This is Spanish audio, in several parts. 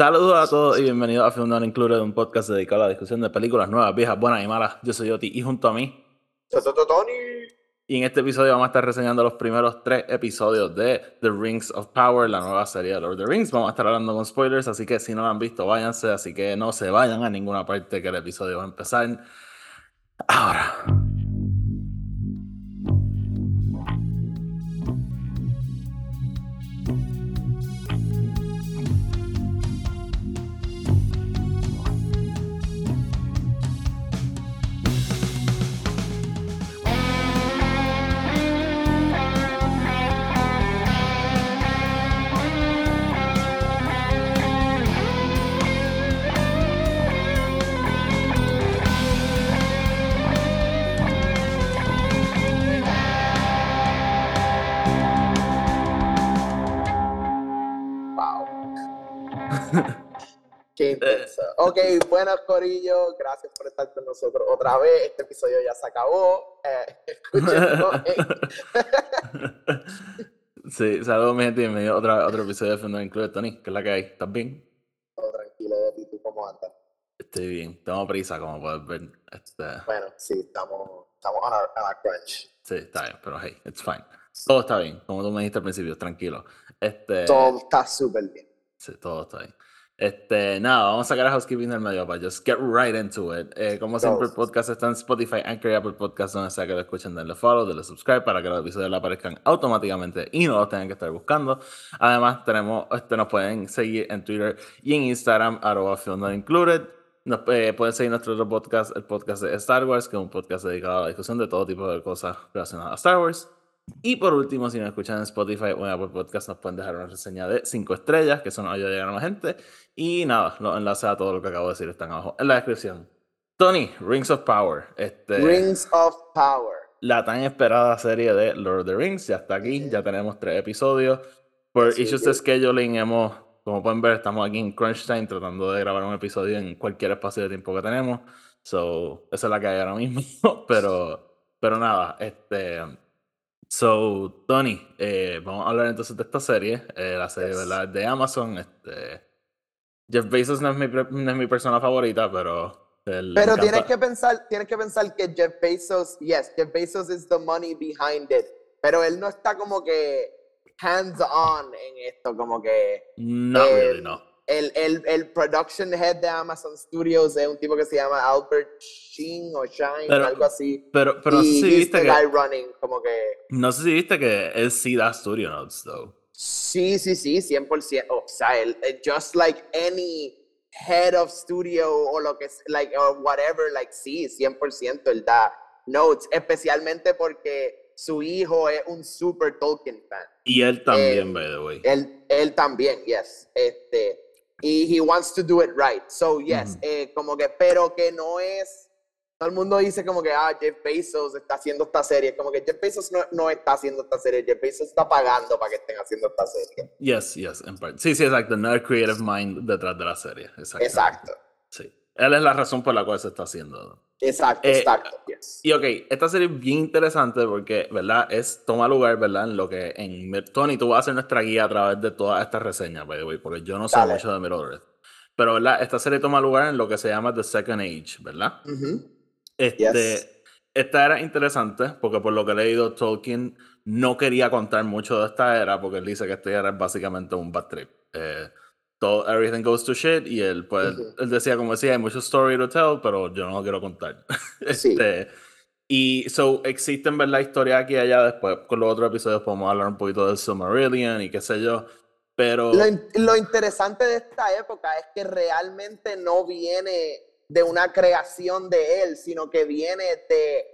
Saludos a todos y bienvenidos a Film Not Included, un podcast dedicado a la discusión de películas nuevas, viejas, buenas y malas. Yo soy Oti y junto a mí. Tony. Y en este episodio vamos a estar reseñando los primeros tres episodios de The Rings of Power, la nueva serie de Lord of the Rings. Vamos a estar hablando con spoilers, así que si no lo han visto, váyanse. Así que no se vayan a ninguna parte que el episodio va a empezar ahora. Buenas Corillo, gracias por estar con nosotros otra vez. Este episodio ya se acabó. Eh, escúchenos en- Sí, saludos mi gente y bienvenidos a otro, otro episodio de Film Not Included. Tony, ¿qué es la que hay? ¿Estás bien? Todo tranquilo, ¿y tú cómo andas? Estoy bien, tengo prisa, como puedes ver. Este, Bueno, sí, estamos, estamos on our, on our crunch. sí, está bien, pero hey, it's fine. Todo está bien, como tú me dijiste al principio, tranquilo. Este, Todo está súper bien. Sí, todo está bien. Este, nada, vamos a sacar a housekeeping del medio para just get right into it. Eh, como siempre, el podcast está en Spotify, Anchor y Apple Podcast, donde sea que lo escuchen, denle follow, denle subscribe para que los episodios le aparezcan automáticamente y no los tengan que estar buscando. Además, tenemos, este, nos pueden seguir en Twitter y en Instagram, arroba Included. Nos eh, pueden seguir nuestro otro podcast, el podcast de Star Wars, que es un podcast dedicado a la discusión de todo tipo de cosas relacionadas a Star Wars. Y por último, si nos escuchan en Spotify o en Apple Podcast, nos pueden dejar una reseña de 5 estrellas, que eso nos ayuda a llegar a más gente. Y nada, los enlaces a todo lo que acabo de decir están abajo en la descripción. Tony, Rings of Power. Este, Rings of Power. La tan esperada serie de Lord of the Rings ya está aquí, ya tenemos tres episodios. Por Sí, issues sí. de scheduling hemos, como pueden ver, estamos aquí en Crunch Time tratando de grabar un episodio en cualquier espacio de tiempo que tenemos. So, esa es la que hay ahora mismo. pero, pero nada, este... So, Tony, eh, vamos a hablar entonces de esta serie, eh, la serie de Amazon. Este, Jeff Bezos no es mi, no es mi persona favorita, pero... Pero encanta- tienes que pensar, tienes que pensar que Jeff Bezos, yes, Jeff Bezos is the money behind it, pero él no está como que hands on en esto, como que Not eh, really, no. El, el, el production head de Amazon Studios es un tipo que se llama Albert Sheen o Shine, Pero- algo así. Pero, pero no sé y si viste que... guy running, como que No sé si viste que él sí da studio notes, though. sí, sí, sí, 100%. O sea, él, eh, just like any head of studio o lo que es, like, or whatever, like, sí, 100% él da notes, especialmente porque su hijo es un super Tolkien fan. Y él también, Eh, by the way. Él, él también, yes. Este, y he wants to do it right. So, yes, Ujú. eh, como que, pero que no es. Todo el mundo dice como que, ah, Jeff Bezos está haciendo esta serie. Como que Jeff Bezos no, no está haciendo esta serie. Jeff Bezos está pagando para que estén haciendo esta serie. Yes, yes, en parte. Sí, sí, exacto. No el creative mind detrás de la serie. Exacto. Exacto. Sí. Él es la razón por la cual se está haciendo. Exacto, Eh, exacto. Yes. Y ok, esta serie es bien interesante porque, ¿verdad? Es, toma lugar, ¿verdad? En lo que en Tony, tú vas a ser nuestra guía a través de todas estas reseñas, by the way, porque yo no sé Dale. mucho de Middle Earth. Pero, ¿verdad? Esta serie toma lugar en lo que se llama The Second Age, ¿verdad? Ujú. Este, Yes. Esta era interesante porque por lo que he leído, Tolkien no quería contar mucho de esta era porque él dice que esta era es básicamente un bad trip. Eh, todo, everything goes to shit y él, pues, Ujú. él decía, como decía, hay mucho story to tell, pero yo no lo quiero contar. Sí. Este, y so, existen, ver la historia aquí y allá. Después, con los otros episodios, podemos hablar un poquito del Silmarillion y qué sé yo. Pero. Lo, in- lo interesante de esta época es que realmente no viene de una creación de él, sino que viene de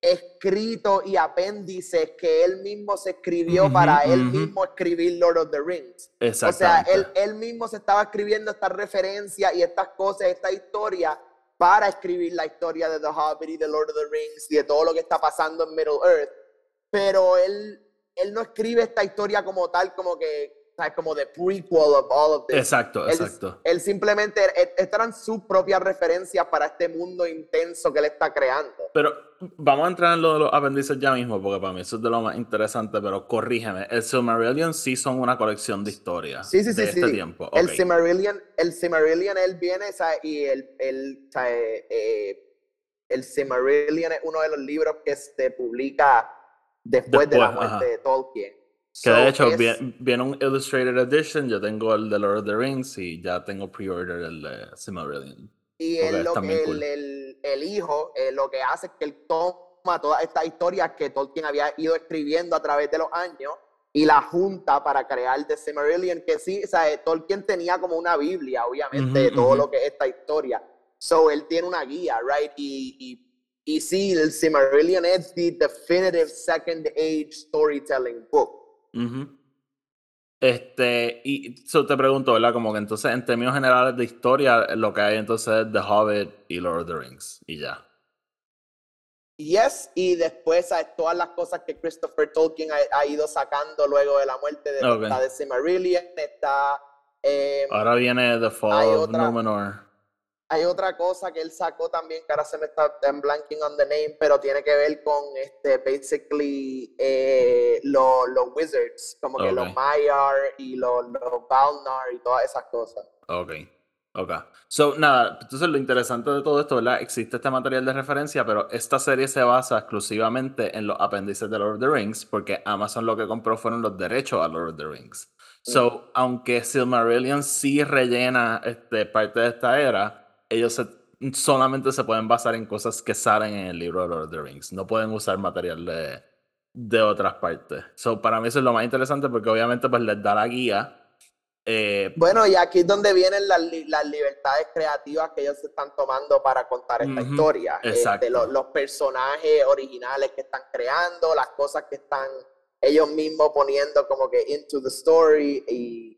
escritos y apéndices que él mismo se escribió para él mismo escribir Lord of the Rings. O sea, él, él mismo se estaba escribiendo estas referencias y estas cosas, esta historia, para escribir la historia de The Hobbit y de Lord of the Rings y de todo lo que está pasando en Middle Earth. Pero él, él no escribe esta historia como tal, como que ¿sabes? como the prequel of all of this. Exacto, Él- exacto. Él, simplemente, él- estas eran sus propias referencias para este mundo intenso que él está creando. Pero vamos a entrar en lo de los apéndices ya mismo, porque para mí eso es de lo más interesante, pero corrígeme, el Silmarillion sí son una colección de historias Sí, sí, sí, de sí. este tiempo. El Ok. Silmarillion, el Silmarillion, él viene, ¿sabes? y el, el, ¿sabes? Eh, el Silmarillion es uno de los libros que se publica después, de la Después, muerte ajá. de Tolkien. Que So, de hecho es- viene, viene un Illustrated Edition, yo tengo el de Lord of the Rings y ya tengo pre-order el de Silmarillion. Y él, lo que el, cool. el- el hijo eh, lo que hace es que él toma todas estas historias que Tolkien había ido escribiendo a través de los años y la junta para crear The Silmarillion, que sí, o sea, eh, Tolkien tenía como una Biblia, obviamente, Ujú, de todo ujú. lo que es esta historia. So, él tiene una guía, right? Y, y, y sí, el Silmarillion es the definitive second age storytelling book. Ujú. Este, y so te pregunto, ¿verdad? Como que entonces, en términos generales de historia, lo que hay entonces es The Hobbit y Lord of the Rings, y ya. Yes, y después ¿sabes? todas las cosas que Christopher Tolkien ha, ha ido sacando luego de la muerte de, Ok. está de Silmarillion, está... eh, Ahora viene The Fall of Numenor. Hay otra cosa que él sacó también, que ahora se me está I'm blanking on the name, pero tiene que ver con, este, basically, eh, lo- los wizards, como que los. Maiar y los, los Balnar y todas esas cosas. Ok, ok. So, nada, entonces lo interesante de todo esto, ¿verdad? Existe este material de referencia, pero esta serie se basa exclusivamente en los apéndices de Lord of the Rings, porque Amazon lo que compró fueron los derechos a Lord of the Rings. So, aunque Silmarillion sí rellena este, parte de esta era, ellos se- solamente se pueden basar en cosas que salen en el libro de Lord of the Rings. No pueden usar material de, de otras partes. So, para mí eso es lo más interesante porque obviamente pues les da la guía. eh, Bueno, y aquí es donde vienen las, las libertades creativas que ellos se están tomando para contar esta Ujú, historia. Este, exacto. lo- los personajes originales que están creando, las cosas que están ellos mismos poniendo como que into the story y,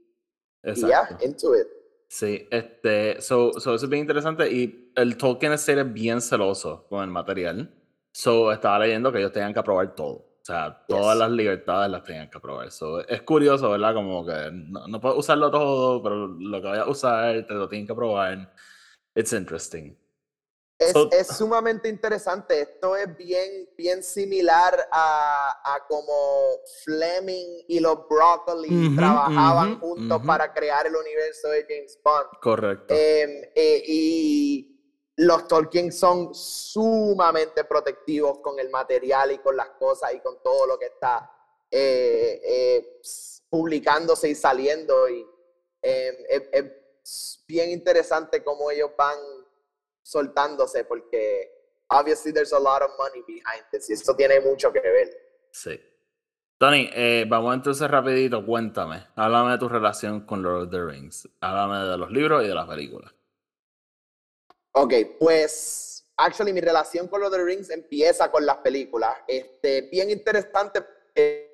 y ya, exacto. into it. Sí, este, so, so eso es bien interesante y el Tolkien es ser bien celoso con el material. So estaba leyendo que ellos tenían que aprobar todo. O sea, todas Yes. las libertades las tenían que aprobar. So, es curioso, ¿verdad? Como que no, no puedes usarlo todo, pero lo que vayas a usar te lo tienen que aprobar. It's interesting. Es, So- es sumamente interesante. Esto es bien, bien similar a, a como Fleming y los Broccoli Ujú, trabajaban ujú, juntos ujú. para crear el universo de James Bond. Correcto. Em, eh, y los Tolkien son sumamente protectivos con el material y con las cosas y con todo lo que está eh, eh, publicándose y saliendo. Y em, es bien interesante cómo ellos van soltándose porque obviously there's a lot of money behind this y esto tiene mucho que ver. Sí. Tony, eh, vamos entonces rapidito, cuéntame. Háblame de tu relación con Lord of the Rings. Háblame de los libros y de las películas. Ok, pues actually mi relación con Lord of the Rings empieza con las películas. Este, bien interesante. eh,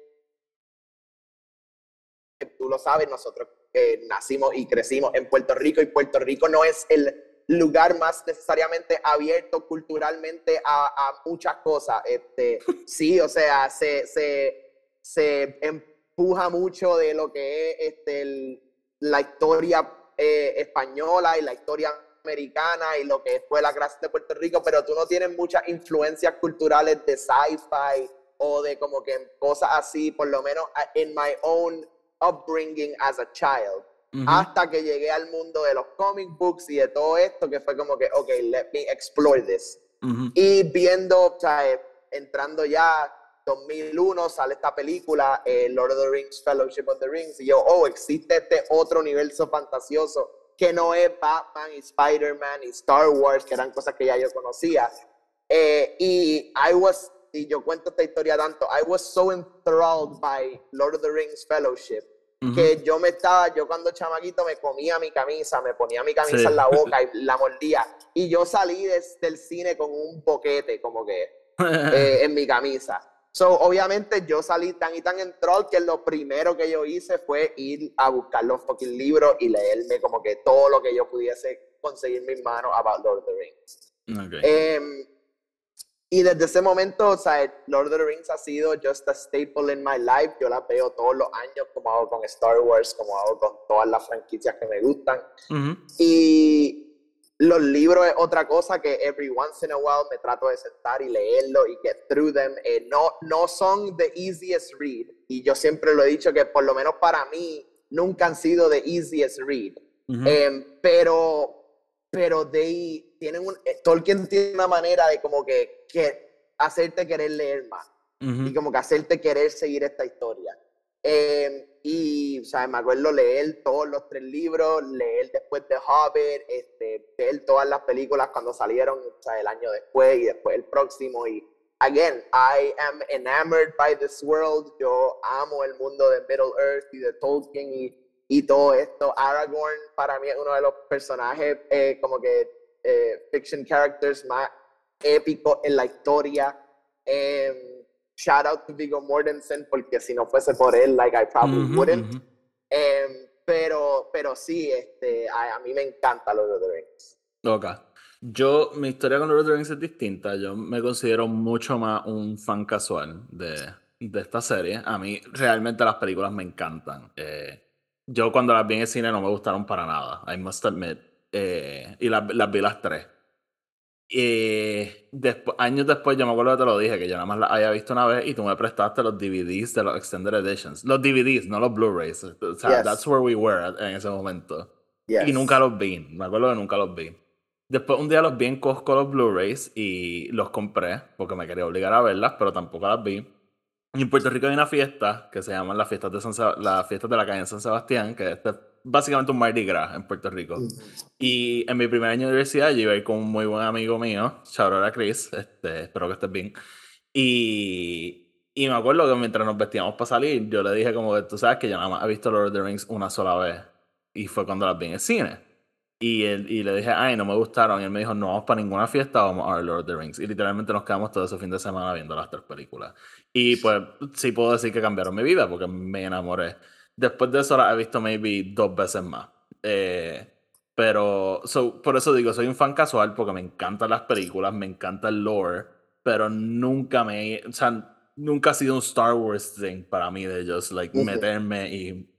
tú lo sabes, nosotros eh, nacimos y crecimos en Puerto Rico y Puerto Rico no es el lugar más necesariamente abierto culturalmente a, a muchas cosas. Este, sí, o sea, se, se, se empuja mucho de lo que es este, el- la historia eh, española y la historia americana y lo que fue la clase de Puerto Rico, pero tú no tienes muchas influencias culturales de sci-fi o de como que cosas así, por lo menos en my own upbringing as a child. Ujú. Hasta que llegué al mundo de los comic books y de todo esto, que fue como que, ok, let me explore this. Ujú. Y viendo, o sea, eh, entrando ya 2001, sale esta película, eh, Lord of the Rings, Fellowship of the Rings, y yo, oh, existe este otro universo fantasioso que no es Batman y Spider-Man y Star Wars, que eran cosas que ya yo conocía. Eh, y I was, y yo cuento esta historia tanto, I was so enthralled by Lord of the Rings Fellowship, Ujú. que yo me estaba, yo cuando chamaquito me comía mi camisa, me ponía mi camisa Sí. en la boca y la mordía. Y yo salí des- del cine con un boquete, como que eh, en mi camisa. So, obviamente yo salí tan y tan enthralled que lo primero que yo hice fue ir a buscar los fucking libros y leerme como que todo lo que yo pudiese conseguir en mis manos about Lord of the Rings. Ok. Em, y desde ese momento, o sea, Lord of the Rings ha sido just a staple in my life. Yo la veo todos los años, como hago con Star Wars, como hago con todas las franquicias que me gustan. Y los libros es otra cosa que every once in a while me trato de sentar y leerlo y get through them. Eh, no, no son the easiest read. Y yo siempre lo he dicho que por lo menos para mí nunca han sido the easiest read. Em, pero pero they tienen un, eh, Tolkien tiene una manera de como que, que hacerte querer leer más y como que hacerte querer seguir esta historia. Em, y, o sea, me acuerdo leer todos los tres libros, leer después de Hobbit, este, ver todas las películas cuando salieron, o sea, el año después y después el próximo. Y, again, I am enamored by this world. Yo amo el mundo de Middle Earth y de Tolkien y y todo esto. Aragorn para mí es uno de los personajes eh, como que eh, fiction characters más épicos en la historia. Eh, shout out to Viggo Mortensen porque si no fuese por él, like I probably wouldn't. Em, pero, pero sí, este, a, mí me encanta Lord of the Rings. Ok. Yo, mi historia con Lord of the Rings es distinta. Yo me considero mucho más un fan casual de, de esta serie. A mí realmente las películas me encantan. Eh, yo cuando las vi en el cine no me gustaron para nada, I must admit. Eh, y las, vi las tres. Y después, años después, yo me acuerdo que te lo dije, que yo nada más las había visto una vez y tú me prestaste los DVDs de los Extended Editions. Los DVDs, no los Blu-rays. O sea, that's where we were en ese momento. Y nunca los vi. Me acuerdo que nunca los vi. Después un día los vi en Costco los Blu-rays y los compré porque me quería obligar a verlas, pero tampoco las vi. En Puerto Rico hay una fiesta que se llama la fiesta de, San la fiesta de la calle en San Sebastián, que es básicamente un Mardi Gras en Puerto Rico. Y en mi primer año de universidad yo iba a ir con un muy buen amigo mío, a Chris, este, espero que estés bien. Y, y me acuerdo que mientras nos vestíamos para salir, yo le dije como que tú sabes que yo nada más he visto Lord of the Rings una sola vez. Y fue cuando las vi en el cine. Y, él, y le dije, ay, no me gustaron. Y él me dijo, no vamos para ninguna fiesta, vamos a Lord of the Rings. Y literalmente nos quedamos todo ese fin de semana viendo las tres películas. Y pues sí puedo decir que cambiaron mi vida porque me enamoré. Después de eso la he visto maybe dos veces más. Eh, pero por eso digo, soy un fan casual porque me encantan las películas, me encanta el lore, pero nunca me, o sea, nunca ha sido un Star Wars thing para mí de just like meterme y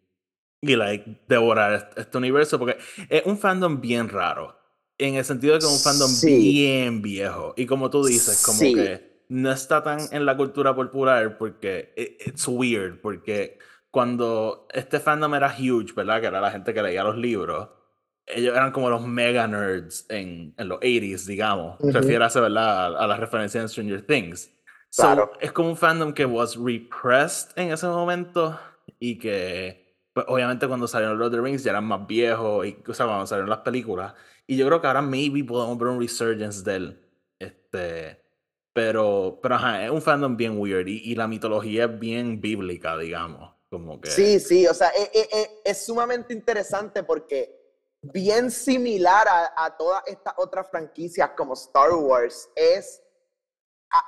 y like devorar este universo porque es un fandom bien raro en el sentido de que es un fandom bien viejo y como tú dices como que no está tan en la cultura popular porque it's weird porque cuando este fandom era huge verdad que era la gente que leía los libros ellos eran como los mega nerds en, en los 80s digamos uh verdad a, la referencia en Stranger Things. Claro. es como un fandom que was repressed en ese momento y que pues, obviamente cuando salieron Lord of the Rings ya eran más viejos, y, o sea, cuando salieron las películas. Y yo creo que ahora maybe podemos ver un resurgence de él. Este, pero, pero ajá, es un fandom bien weird y, la mitología es bien bíblica, digamos. Como que... Sí, sí, o sea, es, e, e, es, sumamente interesante porque bien similar a, a todas estas otras franquicias como Star Wars, es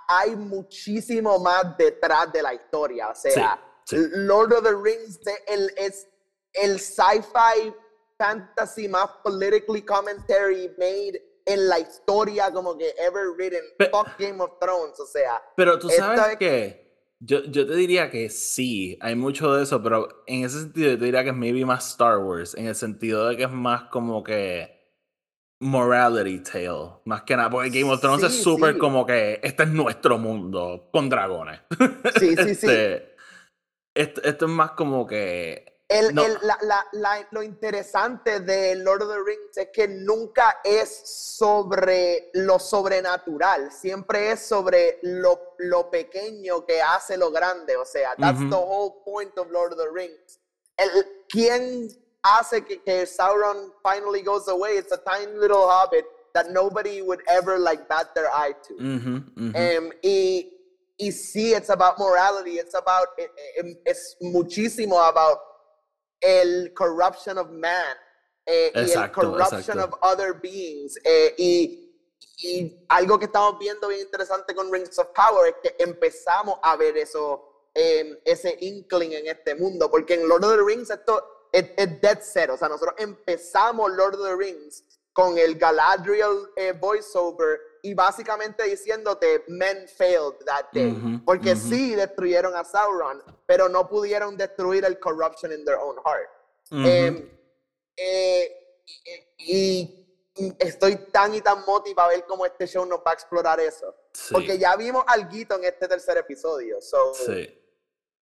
hay muchísimo más detrás de la historia. O sea, Lord of the Rings el, es el sci-fi fantasy más politically commentary made en la historia como que ever written. Fuck Game of Thrones, o sea. Pero tú sabes que yo, yo te diría que sí, hay mucho de eso, pero en ese sentido yo te diría que es maybe más Star Wars, en el sentido de que es más como que morality tale, más que nada, porque Game of Thrones es súper como que este es nuestro mundo con dragones. Sí, sí, sí. Este, esto, es más como que. El, el, la, la, lo interesante de Lord of the Rings es que nunca es sobre lo sobrenatural, siempre es sobre lo, lo pequeño que hace lo grande. O sea, that's the whole point of Lord of the Rings. El, ¿Quién hace que, que Sauron finally goes away? It's a tiny little hobbit that nobody would ever like bat their eye to. Um, y y sí, it's about morality, it's about, eh, eh, es muchísimo about el corruption of man eh, y el corruption of other beings. y, y, algo que estamos viendo bien interesante con Rings of Power es que empezamos a ver eso, em, ese inkling en este mundo, porque en Lord of the Rings esto es, dead set, o sea, nosotros empezamos Lord of the Rings con el Galadriel voiceover y básicamente diciéndote men failed that day. Ujú, Porque ujú. sí destruyeron a Sauron, pero no pudieron destruir el corruption in their own heart. Ujú. Em, eh, y, y estoy tan y tan motivado a ver cómo este show nos va a explorar eso. Sí. Porque ya vimos algo en este tercer episodio. So, Sí.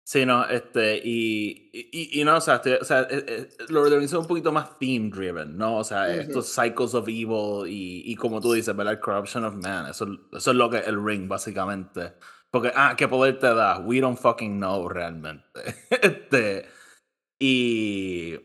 Sí, no, este, y, y, y no, o sea, estoy- o sea, eh, eh, Lord of the Rings es un poquito más theme driven, ¿no? O sea, Ujú. estos cycles of evil y, y como tú dices, ¿verdad? Corruption of man, eso, eso es lo que es el ring, básicamente. Porque, ah, ¿qué poder te da? We don't fucking know realmente. este, y,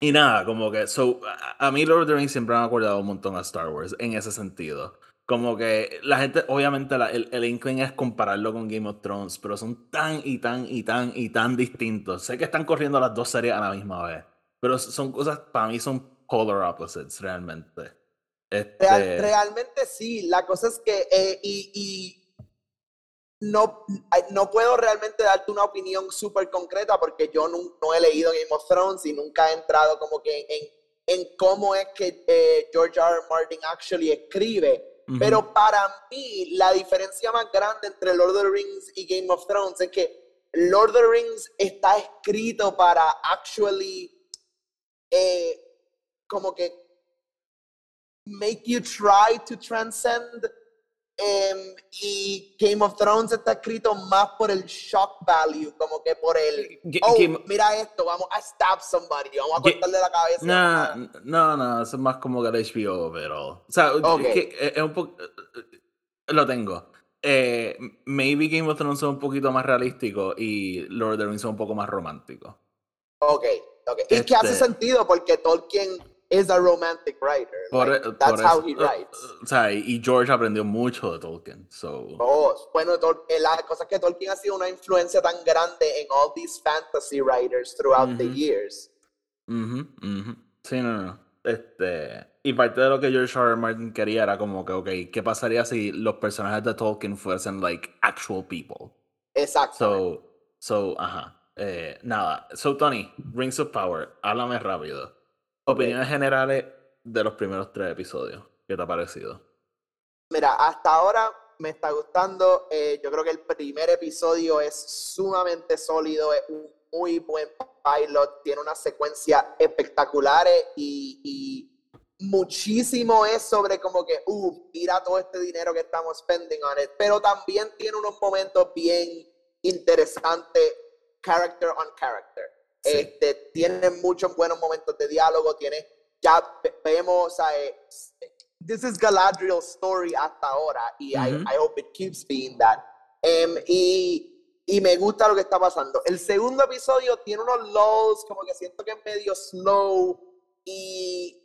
y nada, como que, so, a, a mí Lord of the Rings siempre me ha acordado un montón a Star Wars en ese sentido. Como que la gente, obviamente, la- el, el inkling es compararlo con Game of Thrones, pero son tan y tan y tan y tan distintos. Sé que están corriendo las dos series a la misma vez, pero son cosas, para mí son polar opposites, realmente. Este, Real- realmente sí. La cosa es que, eh, y, y no, no puedo realmente darte una opinión súper concreta porque yo no, no he leído Game of Thrones y nunca he entrado como que en, en cómo es que eh, George R. R. Martin actually escribe. Pero para mí, la diferencia más grande entre Lord of the Rings y Game of Thrones es que Lord of the Rings está escrito para actually eh, como que make you try to transcend em, y Game of Thrones está escrito más por el shock value, como que por el oh, Game- mira esto, vamos a stab somebody, vamos a cortarle la cabeza. Nah, vamos a- no, no, eso es más como que el HBO, pero. O sea, Ok. es que es- es un poco. Lo tengo. Eh, maybe Game of Thrones es un poquito más realístico y Lord of the Rings es un poco más romántico. Ok, ok. Y que hace Este- sentido porque Tolkien is a romantic writer. Por, like, e- that's por how he writes. O sea, y George aprendió mucho de Tolkien. So. Oh, bueno, la cosa es que Tolkien ha sido una influencia tan grande en all these fantasy writers throughout the Ujú. years. Ujú, ujú. Sí, no, no. Este, y parte de lo que George R. R. Martin quería era como que, ok, ¿qué pasaría si los personajes de Tolkien fuesen, like, actual people? Exacto. So, so, ajá. Eh, nada. So, Tony, Rings of Power, háblame rápido. Opiniones generales de los primeros tres episodios. ¿Qué te ha parecido? Mira, hasta ahora me está gustando. eh, yo creo que el primer episodio es sumamente sólido, es un muy buen pilot, tiene unas secuencias espectaculares y, y muchísimo es sobre como que, uh, mira todo este dinero que estamos spending on it, pero también tiene unos momentos bien interesantes, character on character. Sí. Este, tiene muchos buenos momentos de diálogo, tiene, ya ve- vemos, o sea, eh, this is Galadriel's story hasta ahora y I- Ujú. I, hope it keeps being that. Em, y, y me gusta lo que está pasando. El segundo episodio tiene unos lows, como que siento que es medio slow y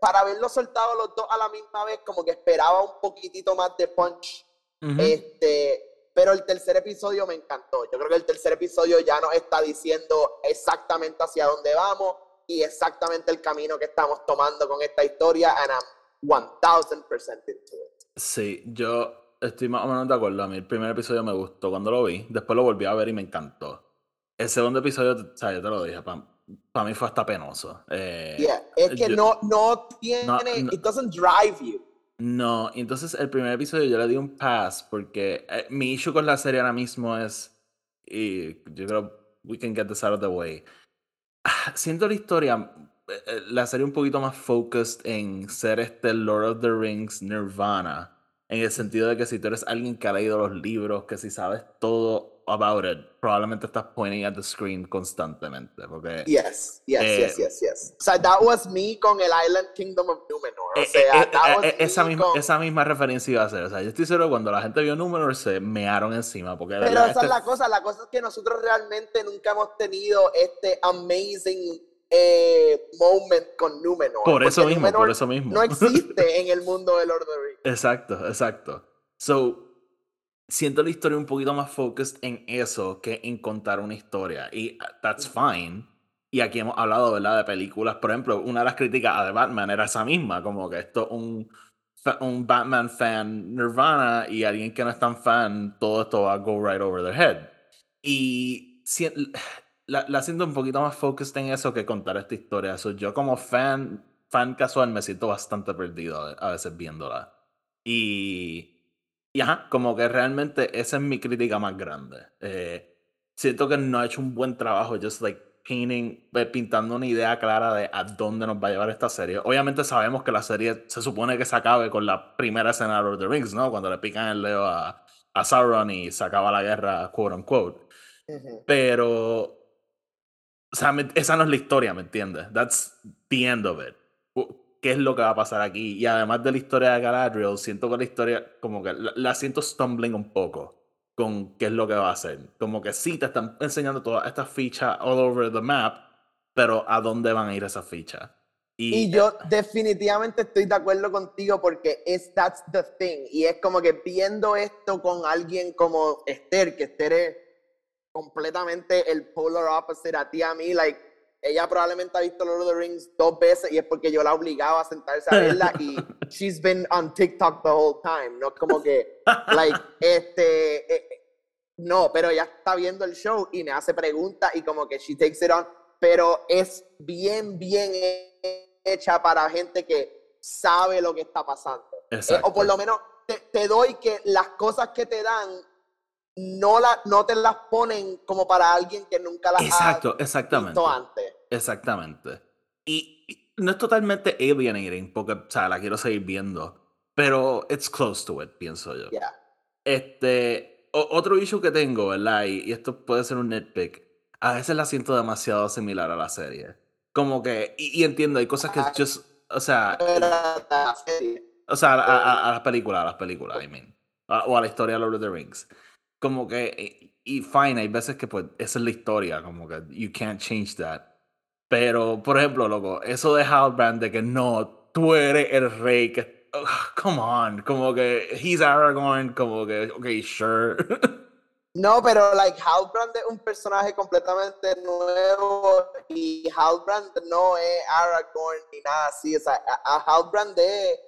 para haberlo soltado los dos a la misma vez, como que esperaba un poquitito más de punch. Ujú. Este, pero el tercer episodio me encantó. Yo creo que el tercer episodio ya nos está diciendo exactamente hacia dónde vamos y exactamente el camino que estamos tomando con esta historia. And I'm 1000% into it. Sí, yo estoy más o menos de acuerdo. A mí el primer episodio me gustó cuando lo vi. Después lo volví a ver y me encantó. El segundo episodio, o sea, yo te lo dije, para mí fue hasta penoso. Eh, Yeah, es que yo- no, no tiene, no- it doesn't drive you. No, entonces el primer episodio yo le di un pass porque eh, mi issue con la serie ahora mismo es, yo creo, we can get this out of the way. Ah, Siento la historia, eh, eh, la serie un poquito más focused en ser este Lord of the Rings Nirvana, en el sentido de que si tú eres alguien que ha leído los libros, que si sabes todo about it, probablemente estás pointing at the screen constantemente, porque... Yes, yes, Eh, yes, yes, yes. O sea, that was me con el Island Kingdom of Numenor. O Eh, sea, eh, that eh, was eh, esa, misma, con- esa misma referencia iba a ser. O sea, yo estoy seguro cuando la gente vio Númenor se mearon encima. Porque Pero verdad, esa es este- la cosa, la cosa es que nosotros realmente nunca hemos tenido este amazing eh, moment con Númenor. Por eso mismo, por eso mismo. No existe en el mundo de Lord of the Rings. Exacto, exacto. So, siento la historia un poquito más focused en eso que en contar una historia. Y uh, that's fine. Y aquí hemos hablado, ¿verdad? De películas. Por ejemplo, una de las críticas a The Batman era esa misma, como que esto un, un Batman fan Nirvana y alguien que no es tan fan, todo esto va a go right over their head. Y si- la, la siento un poquito más focused en eso que contar esta historia. So, yo como fan, fan casual me siento bastante perdido a veces viéndola. Y, y ajá, como que realmente esa es mi crítica más grande. Eh, siento que no ha hecho un buen trabajo, just like painting, eh, pintando una idea clara de a dónde nos va a llevar esta serie. Obviamente sabemos que la serie se supone que se acabe con la primera escena de Lord of the Rings, ¿no? Cuando le pican el dedo a, a Sauron y se acaba la guerra, quote unquote. Pero, o sea, esa no es la historia, ¿me entiendes? That's the end of it qué es lo que va a pasar aquí. Y además de la historia de Galadriel, siento que la historia, como que la, siento stumbling un poco con qué es lo que va a hacer. Como que sí te están enseñando todas estas fichas all over the map, pero ¿a dónde van a ir esas fichas? Y, yo eh, definitivamente estoy de acuerdo contigo porque es that's the thing. Y es como que viendo esto con alguien como Esther, que Esther es completamente el polar opposite a ti, a mí, like, ella probablemente ha visto Lord of the Rings dos veces y es porque yo la obligaba a sentarse a verla y she's been on TikTok the whole time. No es como que, like, este, eh, no, pero ella está viendo el show y me hace preguntas y como que she takes it on, pero es bien, bien hecha para gente que sabe lo que está pasando. Eh, o por lo menos te, te doy que las cosas que te dan no, la, no te las ponen como para alguien que nunca las Exacto, ha exactamente. visto antes. Exactamente. Y, no es totalmente alienating, porque, o sea, la quiero seguir viendo, pero it's close to it, pienso yo. Este, otro issue que tengo, ¿verdad? Y, esto puede ser un nitpick. A veces la siento demasiado similar a la serie. Como que, y, entiendo, hay cosas que ah, just, o sea... O sea, a, a, las películas, a las películas, I mean. o a la historia de Lord of the Rings como que, y fine, hay veces que pues esa es la historia, como que you can't change that. Pero, por ejemplo, loco, eso de Halbrand de que no, tú eres el rey, que, come on, como que he's Aragorn, como que, ok, sure. No, pero like Halbrand es un personaje completamente nuevo y Halbrand no es Aragorn ni nada así. O a Halbrand es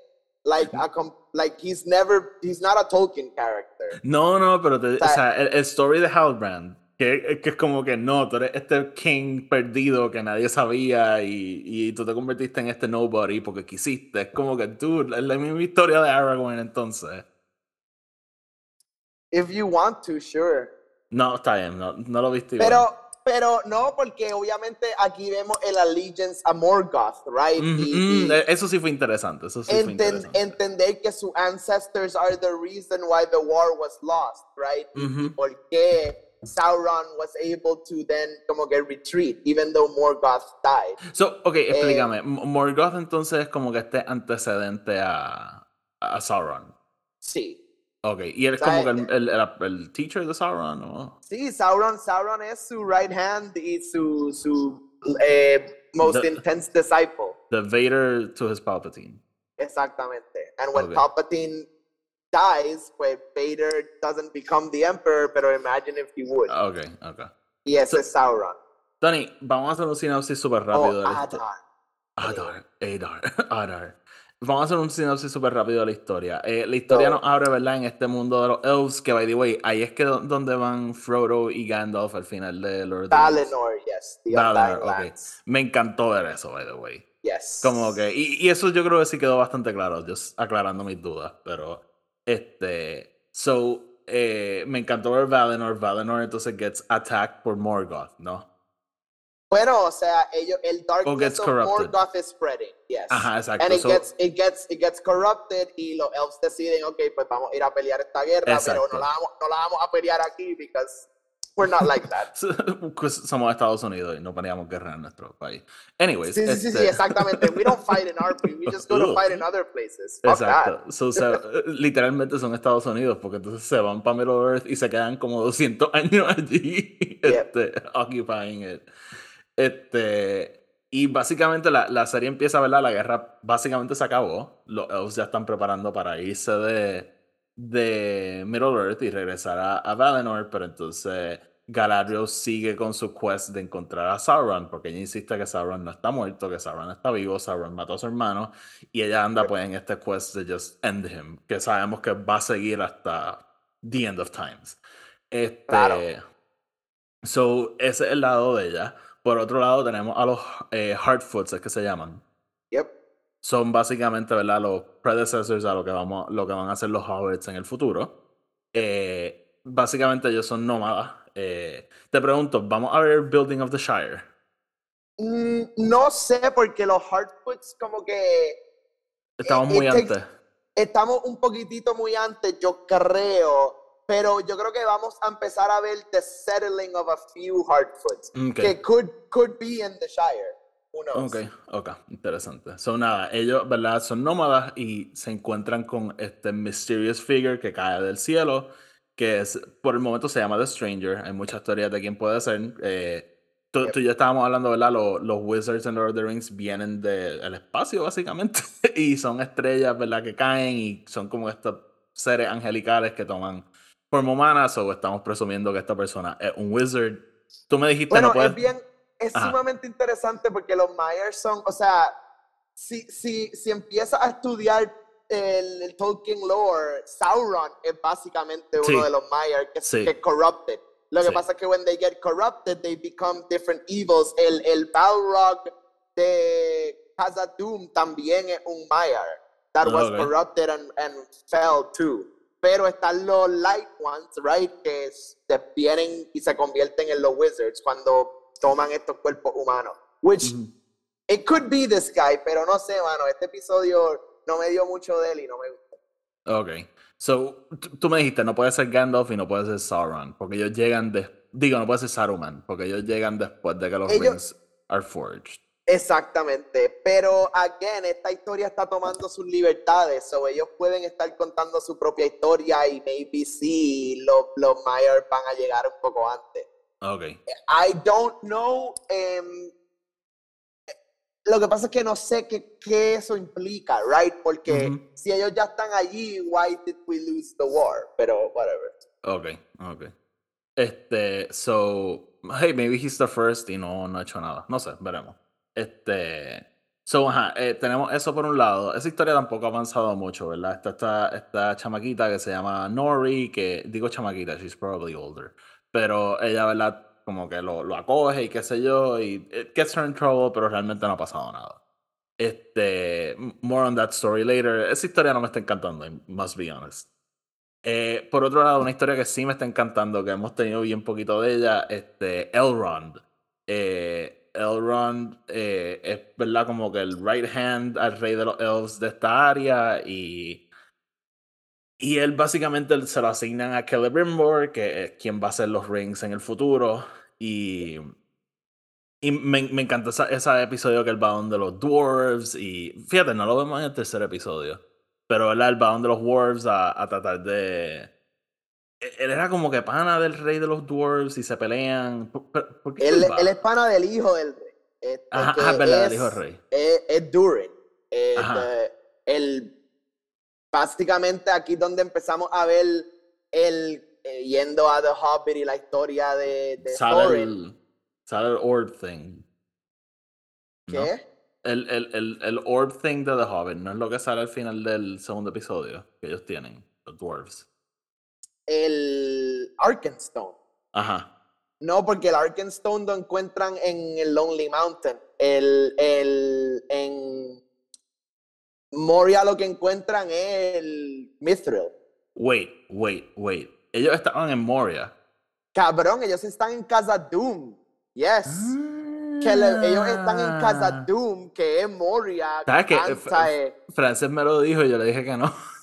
like a like he's never he's not a Tolkien character. No, no, pero o sea, el, story de Halbrand que, que, es como que no, tú eres este king perdido que nadie sabía y, y tú te convertiste en este nobody porque quisiste. Es como que tú, es la misma historia de Aragorn entonces. If you want to, sure. No, está bien, no, no lo viste. Pero, pero no, porque obviamente aquí vemos el allegiance a Morgoth, right? y, e, eso sí fue interesante. Eso sí fue interesante. Entender que sus ancestors are the reason why the war was lost, right? y por qué Sauron was able to then como que retreat, even though Morgoth died. So, ok, eh, explícame. Morgoth entonces es como que este antecedente a, a Sauron. Sí. Ok, y él es como el, el, el, teacher de Sauron, ¿no? Sí, Sauron, Sauron es su right hand y su, su eh, most intense disciple. The Vader to his Palpatine. Exactamente. And when Palpatine dies, pues Vader doesn't become the Emperor, pero imagine if he would. Ok, ok. Y ese es Sauron. Tony, vamos a hacer un sinopsis súper rápido. Oh, Adar. Adar, Adar, Adar. Vamos a hacer un sinopsis súper rápido de la historia. Eh, la historia nos abre, ¿verdad? En este mundo de los elves, que by the way, ahí es que donde van Frodo y Gandalf al final de Lord Valinor, yes. Valinor, ok. Me encantó ver eso, by the way. Yes. Como que, y, eso yo creo que sí quedó bastante claro, just aclarando mis dudas, pero, este, so, eh, me encantó ver Valinor. Valinor entonces gets attacked por Morgoth, ¿no? Bueno, o sea, ellos, el darkness of Morgoth is spreading, yes. Ajá, exacto. And it gets, it gets, it gets corrupted y los elves deciden, ok, pues vamos a ir a pelear esta guerra, pero no la, vamos, no la vamos a pelear aquí because we're not like that. Pues somos Estados Unidos y no peleamos guerra en nuestro país. Anyways. Sí, sí, sí, sí, este exactamente. We don't fight in our place, we just go to fight in other places. Fuck Exacto. So, so, literalmente son Estados Unidos porque entonces se van para Middle Earth y se quedan como 200 años allí este, occupying it. Este, y básicamente la, la, serie empieza, ¿verdad? La guerra básicamente se acabó. Los elves ya están preparando para irse de, de Middle Earth y regresar a, a Valinor, pero entonces Galadriel sigue con su quest de encontrar a Sauron, porque ella insiste que Sauron no está muerto, que Sauron está vivo, Sauron mató a su hermano, y ella anda pues en este quest de just end him, que sabemos que va a seguir hasta the end of times. Este, claro. So, ese es el lado de ella. Por otro lado, tenemos a los eh, Hardfoots, es que se llaman. Yep. son básicamente, ¿verdad? Los predecessors a lo que, vamos, lo que van a hacer los hobbits en el futuro. Eh, básicamente ellos son nómadas. Eh, te pregunto, ¿vamos a ver Building of the Shire? Mm, no sé, porque los Hardfoots como que... Estamos muy antes. Estamos un poquitito muy antes, yo creo. Pero yo creo que vamos a empezar a ver the settling of a few Hardfoots. Que could, could be in the Shire. Ok, ok, interesante. Son nada, ellos, ¿verdad? Son nómadas y se encuentran con este mysterious figure que cae del cielo, que es, por el momento se llama The Stranger. Hay muchas teorías de quién puede ser. Eh, tú, y yo estábamos hablando, ¿verdad? Los, los Wizards en Lord of the Rings vienen del espacio, básicamente, y son estrellas, ¿verdad? Que caen y son como estos seres angelicales que toman forma humana, o estamos presumiendo que esta persona es un wizard. Tú me dijiste, no puedes... es bien es sumamente interesante porque los Myers son, o sea, si, si, si empiezas a estudiar el, Tolkien lore, Sauron es básicamente uno de los Myers que, es corrupted. Lo que pasa es que when they get corrupted, they become different evils. El, el Balrog de Casa Doom también es un Mayer that was corrupted and, and fell too. Pero están los Light Ones, right, que vienen y se convierten en los Wizards cuando toman estos cuerpos humanos. Which it could be this guy, pero no sé, mano. Este episodio no me dio mucho de él y no me gusta. Ok. So, tú me dijiste, no puede ser Gandalf y no puede ser Sauron, porque ellos llegan de... Digo, no puede ser Saruman, porque ellos llegan después de que los rings are forged. Exactamente, pero again, esta historia está tomando sus libertades, o ellos pueden estar contando su propia historia y maybe sí, los, los Myers van a llegar un poco antes. Okay. I don't know. Em, lo que pasa es que no sé qué, qué eso implica, right? Porque si ellos ya están allí, why did we lose the war? Pero whatever. Ok, ok. Este, so, hey, maybe he's the first y no, no ha hecho nada. No sé, veremos. Este, so, ajá, eh, tenemos eso por un lado. Esa historia tampoco ha avanzado mucho, ¿verdad? Está esta, esta chamaquita que se llama Nori, que digo chamaquita, she's probably older pero ella, ¿verdad? Como que lo, lo acoge y qué sé yo, y it gets her in trouble, pero realmente no ha pasado nada. Este, more on that story later. Esa historia no me está encantando, must be honest. Eh, por otro lado, una historia que sí me está encantando, que hemos tenido bien poquito de ella, este, Elrond. Eh, Elrond eh, es, ¿verdad? Como que el right hand al rey de los elves de esta área y y él básicamente se lo asignan a Celebrimbor, que es quien va a hacer los rings en el futuro. Y, y me, me encantó ese episodio que él va donde los dwarves. Y fíjate, no lo vemos en el tercer episodio. Pero él va donde los dwarves a, a tratar de. E, él era como que pana del rey de los dwarves y se pelean. él, él, es pana del hijo del rey. Este, Ajá, es verdad, el hijo del rey. Es, es Durin. Este, el básicamente aquí donde empezamos a ver el eh, yendo a The Hobbit y la historia de, de el, sale el orb thing. ¿Qué? El, el, el, el, orb thing de The Hobbit, ¿no es lo que sale al final del segundo episodio que ellos tienen, los dwarves? El Arkenstone. Ajá. No, porque el Arkenstone lo encuentran en el Lonely Mountain. El, el, en Moria lo que encuentran es el Mithril. Wait, wait, wait. Ellos estaban en Moria. Cabrón, ellos están en Casa Doom. Yes. Que ellos están en Casa ah. Doom, que es Moria. ¿Sabes qué? Frances me lo dijo y yo le dije que no.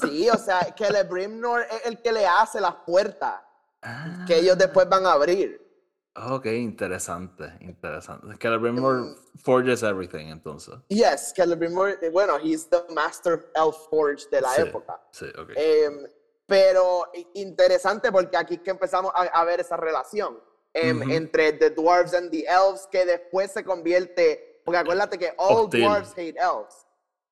sí, o sea, que el Brimnor es el que le hace las puertas. Que ellos después van a abrir. Ok, interesante, interesante. Celebrimbor mm. forges everything, entonces. Yes, Celebrimbor, eh, bueno, he's the master elf forge de la época. Sí, ok. Em, pero interesante porque aquí es que empezamos a, ver esa relación em, entre the dwarves and the elves que después se convierte, porque acuérdate que all dwarves hate elves.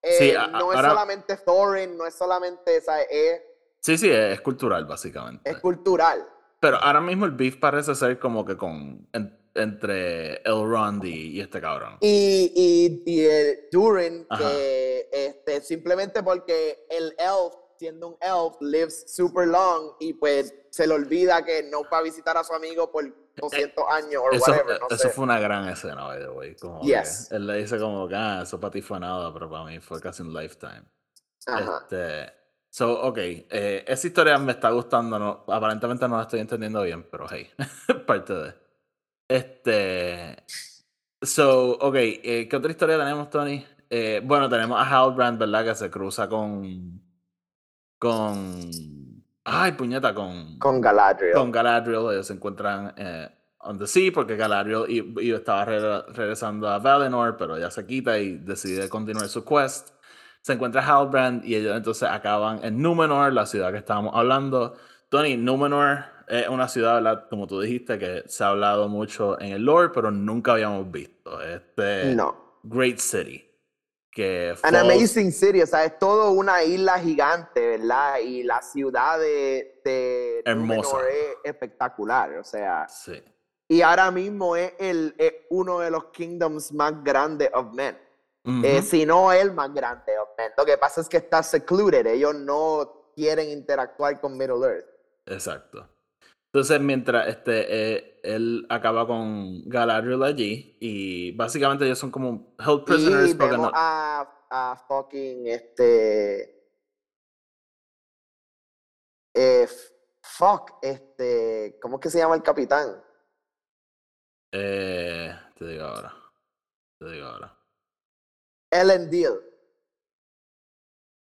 Sí, em, no es solamente Thorin, no es solamente esa, es, Sí, sí, es cultural, básicamente. Es cultural. Pero ahora mismo el beef parece ser como que con entre Elrond y, y, este cabrón. Y, y, y el Durin, que este, simplemente porque el elf, siendo un elf, lives super long y pues se le olvida que no va a visitar a su amigo por 200 años o Eso, whatever, no eso sé. fue una gran escena, by the way. Como que Yes. él le dice como que, ah, eso para ti fue nada, pero para mí fue casi un lifetime. Ajá. Este, so, ok, eh, esa historia me está gustando, no, aparentemente no la estoy entendiendo bien, pero hey, parte de. Este, so, ok, eh, ¿qué otra historia tenemos, Tony? Eh, bueno, tenemos a Halbrand, ¿verdad? Que se cruza con, con, ay, puñeta, con, Con Galadriel. con Galadriel, ellos se encuentran eh, on the sea porque Galadriel i- i- estaba re- regresando a Valinor, pero ella se quita y decide continuar su quest. Se encuentra Halbrand y ellos entonces acaban en Númenor, la ciudad que estábamos hablando. Tony, Númenor es una ciudad, ¿verdad? como tú dijiste, que se ha hablado mucho en el lore, pero nunca habíamos visto. Este No. Great City. Que An falls- amazing city, o sea, es todo una isla gigante, ¿verdad? Y la ciudad de, de Hermosa. Es espectacular, o sea, Sí. y ahora mismo es, el, es uno de los kingdoms más grandes of men, eh, si no el más grande of men. Lo que pasa es que está secluded, ellos no quieren interactuar con Middle Earth. Exacto. Entonces, mientras este, eh, él acaba con Galadriel allí, y básicamente ellos son como held prisoners Y vemos no. a, a fucking este. eh, fuck, este. ¿Cómo es que se llama el capitán? Eh, te digo ahora. Te digo ahora. Ellen Deal.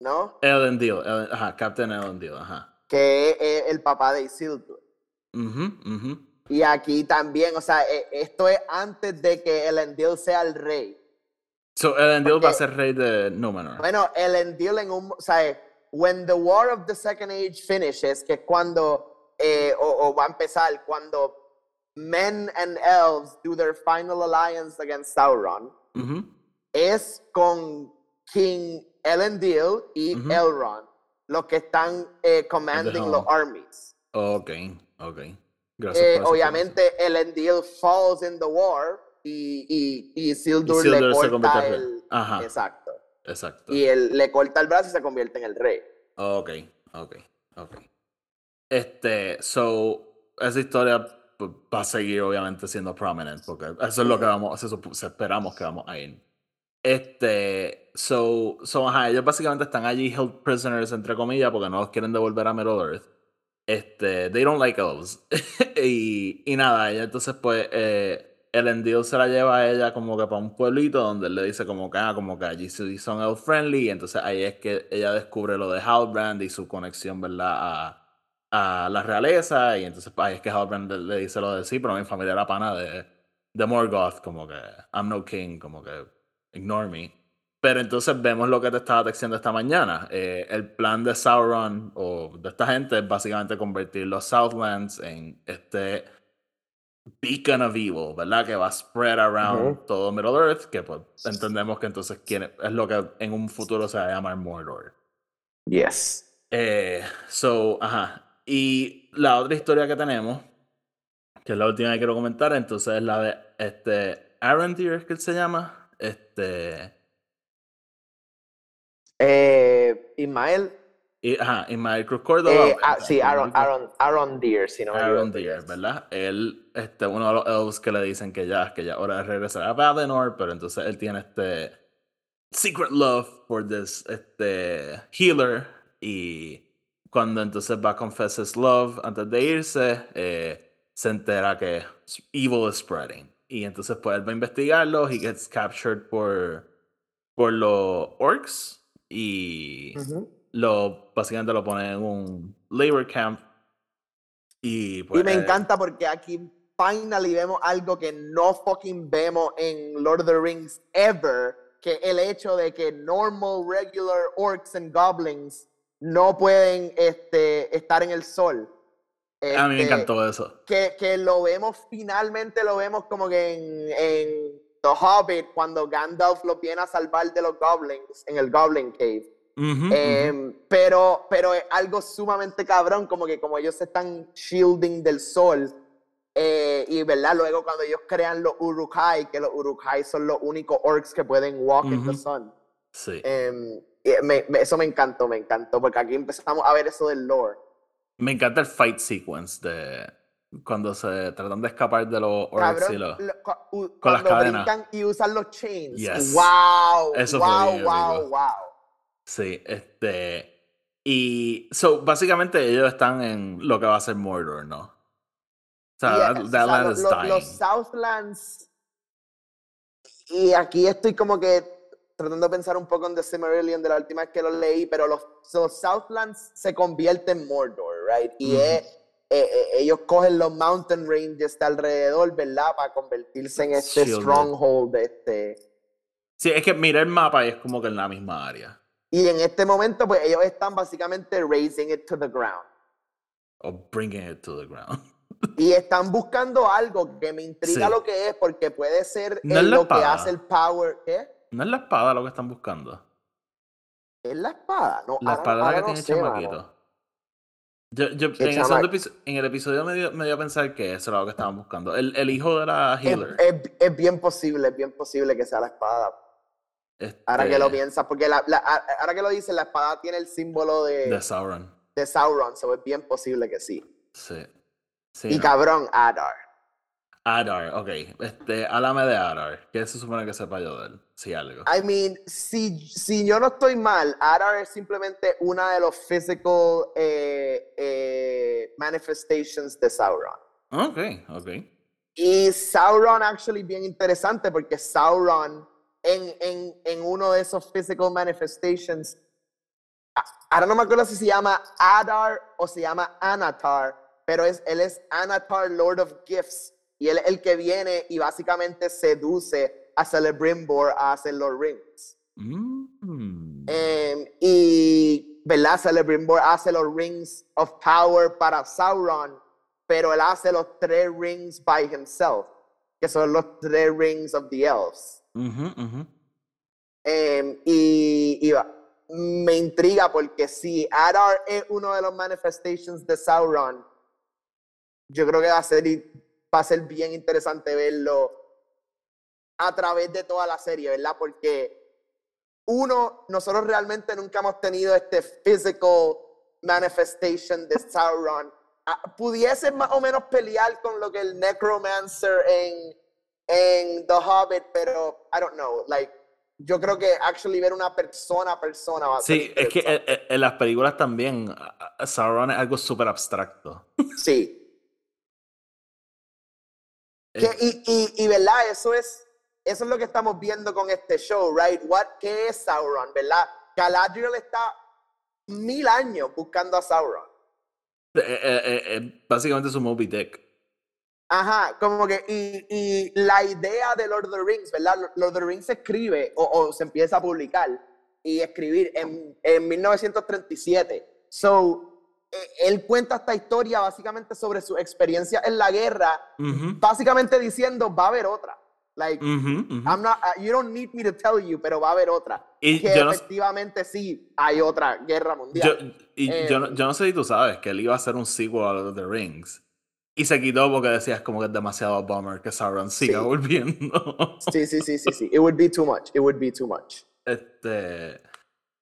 ¿No? Ellen Deal, Ellen- ajá, Captain Ellen Deal, ajá. Que es, es el papá de Isildur. Ujú, ujú. Y aquí también, o sea, eh, esto es antes de que Ellen Deal sea el rey. So, Ellen Deal va a Porque- ser rey de Númenor. Bueno, Ellen Deal en un, o sea, when the War of the Second Age finishes, que es cuando, eh, o, o va a empezar, cuando men and elves do their final alliance against Sauron, Ujú. es con King Elendil y. Elrond, los que están eh, commanding los armies. Ok, ok. Gracias Eh, obviamente, Elendil falls in the war y, y, y Isildur, Isildur le se convierte corta rey. el... Ajá. Exacto. Exacto. Y él le corta el brazo y se convierte en el rey. Ok, ok, ok. Este, so, esa historia va a seguir obviamente siendo prominent, porque eso es lo que vamos, eso se esperamos que vamos a ir. Este, so, so, ajá, ellos básicamente están allí held prisoners, entre comillas, porque no los quieren devolver a Middle Earth. Este, they don't like elves. y, y nada, ella entonces pues, eh, el Endil se la lleva a ella como que para un pueblito donde le dice como que, ah, como que allí son elf friendly, y entonces ahí es que ella descubre lo de Halbrand y su conexión, ¿verdad? A, a la realeza, y entonces pues, ahí es que Halbrand le, le dice lo de sí, pero mi familia era pana de, de Morgoth, como que I'm no king, como que ignore me. Pero entonces vemos lo que te estaba diciendo esta mañana. Eh, el plan de Sauron o de esta gente es básicamente convertir los Southlands en este beacon of evil, ¿verdad? Que va a spread around todo Middle Earth, que pues entendemos que entonces quiere- es lo que en un futuro se va a llamar Mordor. Yes. Eh, so, ajá. Y la otra historia que tenemos, que es la última que quiero comentar, entonces es la de este Arondir, ¿es que él se llama? Este. Eh, Ismael. Y, ajá, Ismael Cruz Córdoba. eh, ah, sí, Aaron, Aaron, Aaron Deere, si no me Aaron Deere. ¿verdad? Él, este, uno de los elves que le dicen que ya, que ya hora de regresar a Valinor, pero entonces él tiene este secret love for this este, healer y cuando entonces va a confess his love antes de irse, eh, se entera que evil is spreading. Y entonces pues él va a investigarlo, he gets captured por, por los orcs y Ujú. lo básicamente lo pone en un labor camp y pues Y me eh, encanta porque aquí finally vemos algo que no fucking vemos en Lord of the Rings ever, que el hecho de que normal, regular orcs and goblins no pueden este, estar en el sol. a mí me Este, encantó eso. que, que lo vemos, finalmente lo vemos como que en, en The Hobbit, cuando Gandalf los viene a salvar de los goblins en el Goblin Cave. Em, pero, pero es algo sumamente cabrón, como que como ellos se están shielding del sol. eh, y verdad, luego cuando ellos crean los Urukai, que los Urukai son los únicos orcs que pueden walk in the sun. Sí. Em, y me- me- eso me encantó, me encantó, porque aquí empezamos a ver eso del lore. Me encanta el fight sequence de, cuando se tratan de escapar de los orcs y los- lo- cu- u- con las cadenas. y usan los chains. Yes. Wow, Eso fue wow, bien wow, épico. wow. Sí, este. Y. So, básicamente ellos están en lo que va a ser Mordor, ¿no? O sea, Yeah, that, o that sea, land lo- is dying. los Southlands. Y aquí estoy como que tratando de pensar un poco en The Silmarillion de la última vez que lo leí, pero los, los Southlands se convierten en Mordor, right? Y Ujú. es- eh, eh, ellos cogen los mountain ranges de alrededor, ¿verdad? Para convertirse en este Shielded. stronghold este. Sí, es que mira el mapa y es como que en la misma área. Y en este momento, pues ellos están básicamente raising it to the ground. O bringing it to the ground. Y están buscando algo que me intriga Sí. lo que es, porque puede ser No es la lo que hace el power. ¿Qué? No es la espada lo que están buscando. ¿Es la espada? No, La ahora- espada es la ahora que no tiene sé, mano. Yo, yo, ¿Qué en, el segundo chamaco? episo- en el episodio me dio, me dio a pensar que eso era lo que estaban buscando. El, el hijo de la healer. es- es bien posible, es bien posible que sea la espada. Ahora que lo este, piensas, porque la- ahora que lo dices, la espada tiene el símbolo de, De Sauron. de Sauron, so es bien posible que sí. Sí. Sí, y no. cabrón, Adar. Adar, ok. Este, háblame de Adar. ¿Qué se supone que sepa yo de él? Si algo. I mean, si, si yo no estoy mal, Adar es simplemente una de los physical eh, eh, manifestations de Sauron. Ok, ok. Y Sauron, actually, bien interesante porque Sauron, en, en, en uno de esos physical manifestations, ahora no me acuerdo si se llama Adar o se llama Anatar, pero es, él es Anatar, Lord of Gifts, y él es el que viene y básicamente seduce a Celebrimbor a hacer los rings. Mm. Em, y, ¿verdad? Celebrimbor hace los rings of power para Sauron, pero él hace los tres rings by himself, que son los tres rings of the elves. Em, y, y me intriga porque si Adar es uno de los manifestations de Sauron, yo creo que va a ser, va a ser bien interesante verlo a través de toda la serie, ¿verdad? Porque uno, nosotros realmente nunca hemos tenido este physical manifestation de Sauron. Ah, Pudiese más o menos pelear con lo que el Necromancer en, en The Hobbit, pero I don't know, like, yo creo que actually ver una persona a persona va a ser Sí, es que en, en- las películas también Sauron es algo súper abstracto. Sí. Eh, Que- y, y, y, ¿verdad? Eso es, eso es lo que estamos viendo con este show, right? What, ¿Qué es Sauron, verdad? Galadriel está mil años buscando a Sauron. eh, eh, eh, eh, básicamente es un Moby Dick. Ajá, como que, y, y la idea de Lord of the Rings, ¿verdad? Lord of the Rings se escribe o, o se empieza a publicar y escribir en, en 1937. So, eh, él cuenta esta historia básicamente sobre su experiencia en la guerra, Ujú, básicamente diciendo, va a haber otra. Like, ujú, ujú. I'm not, uh, you don't need me to tell you, pero va a haber otra. Y que yo no- efectivamente sí, hay otra guerra Yo, mundial. y Eh, yo, no, yo no sé si tú sabes que él iba a hacer un sequel a Lord of the Rings. Y se quitó porque decías como que es demasiado bummer que Sauron siga Sí. volviendo. sí, sí, sí, sí, sí. It would be too much. It would be too much. Este.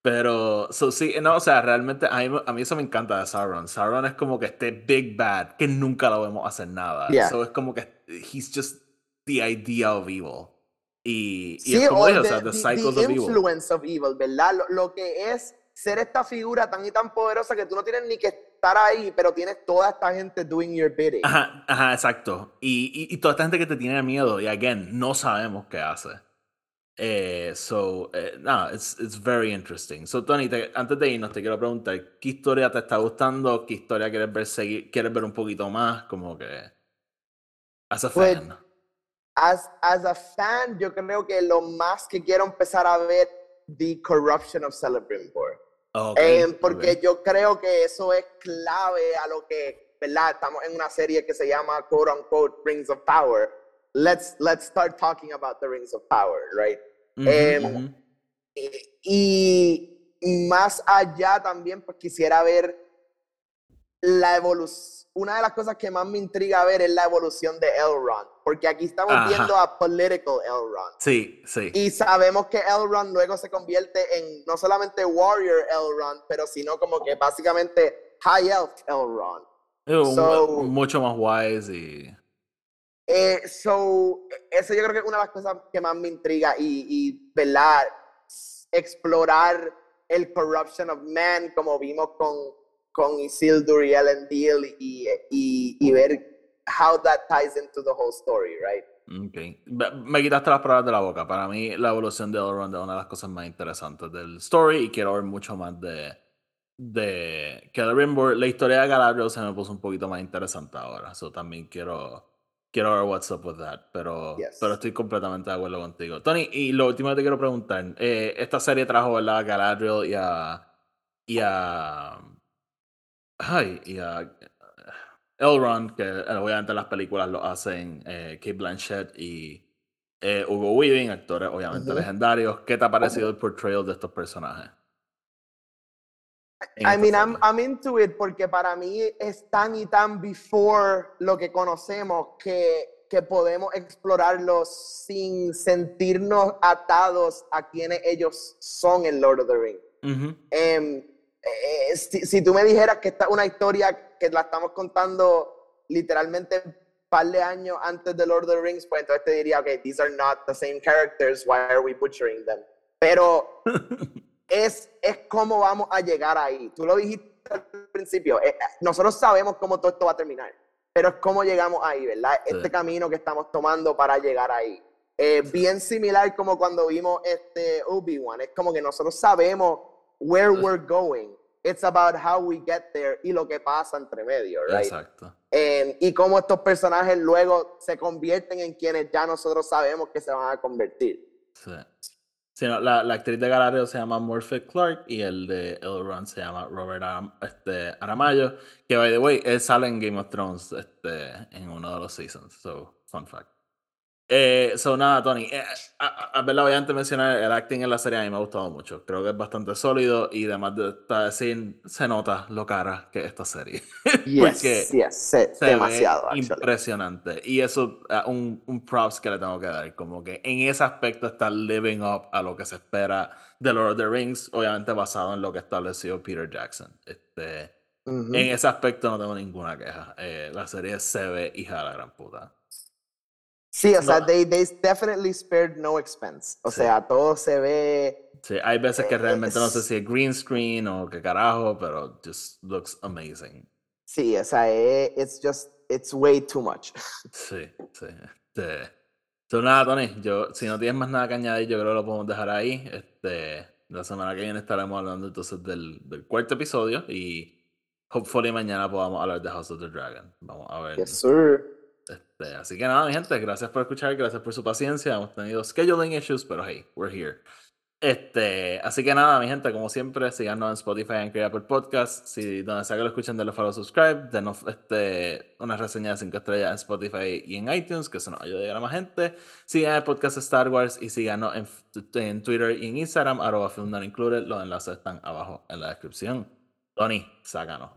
Pero, so, sí, no, o sea, realmente a mí, a mí eso me encanta de Sauron. Sauron es como que este big bad que nunca lo vemos hacer nada. Yeah. So, es como que he's just the idea of evil. Y, y Sí, es como o dije, o the, sea, the the- cycles the of evil. influence of evil, ¿verdad? Lo, lo que es ser esta figura tan y tan poderosa que tú no tienes ni que estar ahí, pero tienes toda esta gente doing your bidding. Ajá, ajá, exacto. Y, y, y toda esta gente que te tiene miedo, y again, no sabemos qué hace. Eh, so, eh, no, it's, it's very interesting. So, Tony, te- antes de irnos, te quiero preguntar, ¿qué historia te está gustando? ¿Qué historia quieres ver seguir, quieres ver un poquito más? Como que. As a Pues, fan. As, as a fan, yo creo que lo más que quiero empezar a ver, the corruption of Celebrimbor. Ok, Eh, porque ok. yo creo que eso es clave a lo que, ¿verdad? Estamos en una serie que se llama quote unquote Rings of Power. Let's, let's start talking about the Rings of Power, right? Ujú, em, ujú. Y, y más allá también, pues quisiera ver la evolución. Una de las cosas que más me intriga ver es la evolución de Elrond, porque aquí estamos Ajá. viendo a political Elrond. Sí, sí. Y sabemos que Elrond luego se convierte en no solamente Warrior Elrond, pero sino como que básicamente High Elf Elrond. So, mucho más wise y... Eh, so, eso yo creo que es una de las cosas que más me intriga y, y ¿verdad? Explorar el corruption of man, como vimos con, con Isildur y Ellen Deal, y, y, y ver how that ties into the whole story, right? Okay. Me quitaste las palabras de la boca. Para mí, la evolución de Elrond es una de las cosas más interesantes del story y quiero ver mucho más de, de Celebrimbor. La historia de Galadriel se me puso un poquito más interesante ahora. So también quiero, quiero ver what's up with that. Pero, pero estoy completamente de acuerdo contigo. Tony, y lo último que te quiero preguntar. Eh, esta serie trajo ¿verdad? a Galadriel y a. Y a. Ay, y a. Elrond, que eh, obviamente las películas lo hacen eh, Kate Blanchett y eh, Hugo Weaving, actores obviamente legendarios. ¿Qué te ha parecido el portrayal de estos personajes? I mean, I'm, I'm, into it porque para mí es tan y tan before lo que conocemos que, que podemos explorarlos sin sentirnos atados a quienes ellos son en Lord of the Rings. Em, si, si, tú me dijeras que esta es una historia que la estamos contando literalmente un par de años antes de Lord of the Rings, pues entonces te diría, ok, these are not the same characters, why are we butchering them? Pero es, es cómo vamos a llegar ahí. Tú lo dijiste al principio, eh, nosotros sabemos cómo todo esto va a terminar, pero es cómo llegamos ahí, ¿verdad? Este camino que estamos tomando para llegar ahí. Eh, bien similar como cuando vimos este Obi-Wan, es como que nosotros sabemos where we're going It's about how we get there y lo que pasa entre medio, right? Exacto. y cómo estos personajes luego se convierten en quienes ya nosotros sabemos que se van a convertir. Sí. La, la, actriz de Galadriel se llama Morphe Clark y el de Elrond se llama Robert este, Aramayo, que by the way, él sale en Game of Thrones este, en uno de los seasons, so fun fact. Eh, so nada, Tony. Eh, a, a, verdad, obviamente mencionar el acting en la serie a mí me ha gustado mucho. Creo que es bastante sólido y además de decir, se nota lo cara que esta serie. Yes, yes, se, demasiado. impresionante. Y eso, un, un props que le tengo que dar. Como que en ese aspecto está living up a lo que se espera de Lord of the Rings, obviamente basado en lo que estableció Peter Jackson. Este, En ese aspecto no tengo ninguna queja. Eh, la serie se ve hija de la gran puta. Sí, o sea, they, they definitely spared no expense. O sea, todo se ve. Sí, hay veces que realmente no sé si es green screen o qué carajo, pero just looks amazing. Sí, o sea, eh, it's just, it's way too much. Sí, sí. Este, so, nada, Tony, yo, si no tienes más nada que añadir, yo creo que lo podemos dejar ahí. Este, la semana que viene estaremos hablando entonces del, del cuarto episodio y hopefully mañana podamos hablar de House of the Dragon. Vamos a ver. Yes, sir. Este, así que nada, mi gente, gracias por escuchar, gracias por su paciencia. Hemos tenido scheduling issues, pero hey, we're here. Este, así que nada, mi gente, como siempre, síganos en Spotify en Apple Podcast. Si donde sea que lo escuchen, denle follow, subscribe, denos este, una reseña de 5 estrellas en Spotify y en iTunes, que eso nos ayuda a llegar a más gente. Sigan el podcast Star Wars y síganos en, en Twitter y en Instagram, arroba film not included. Los enlaces están abajo en la descripción. Tony, sácanos.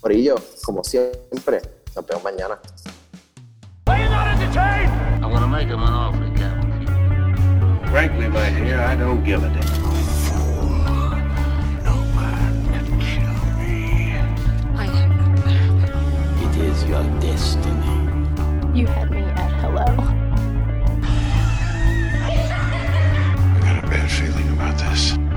Por ello, como siempre, nos vemos mañana. detained! I'm gonna make him an offer, Captain. Frankly, my dear, I don't give a damn. No can kill me. I am It is your destiny. You had me at hello. I got a bad feeling about this.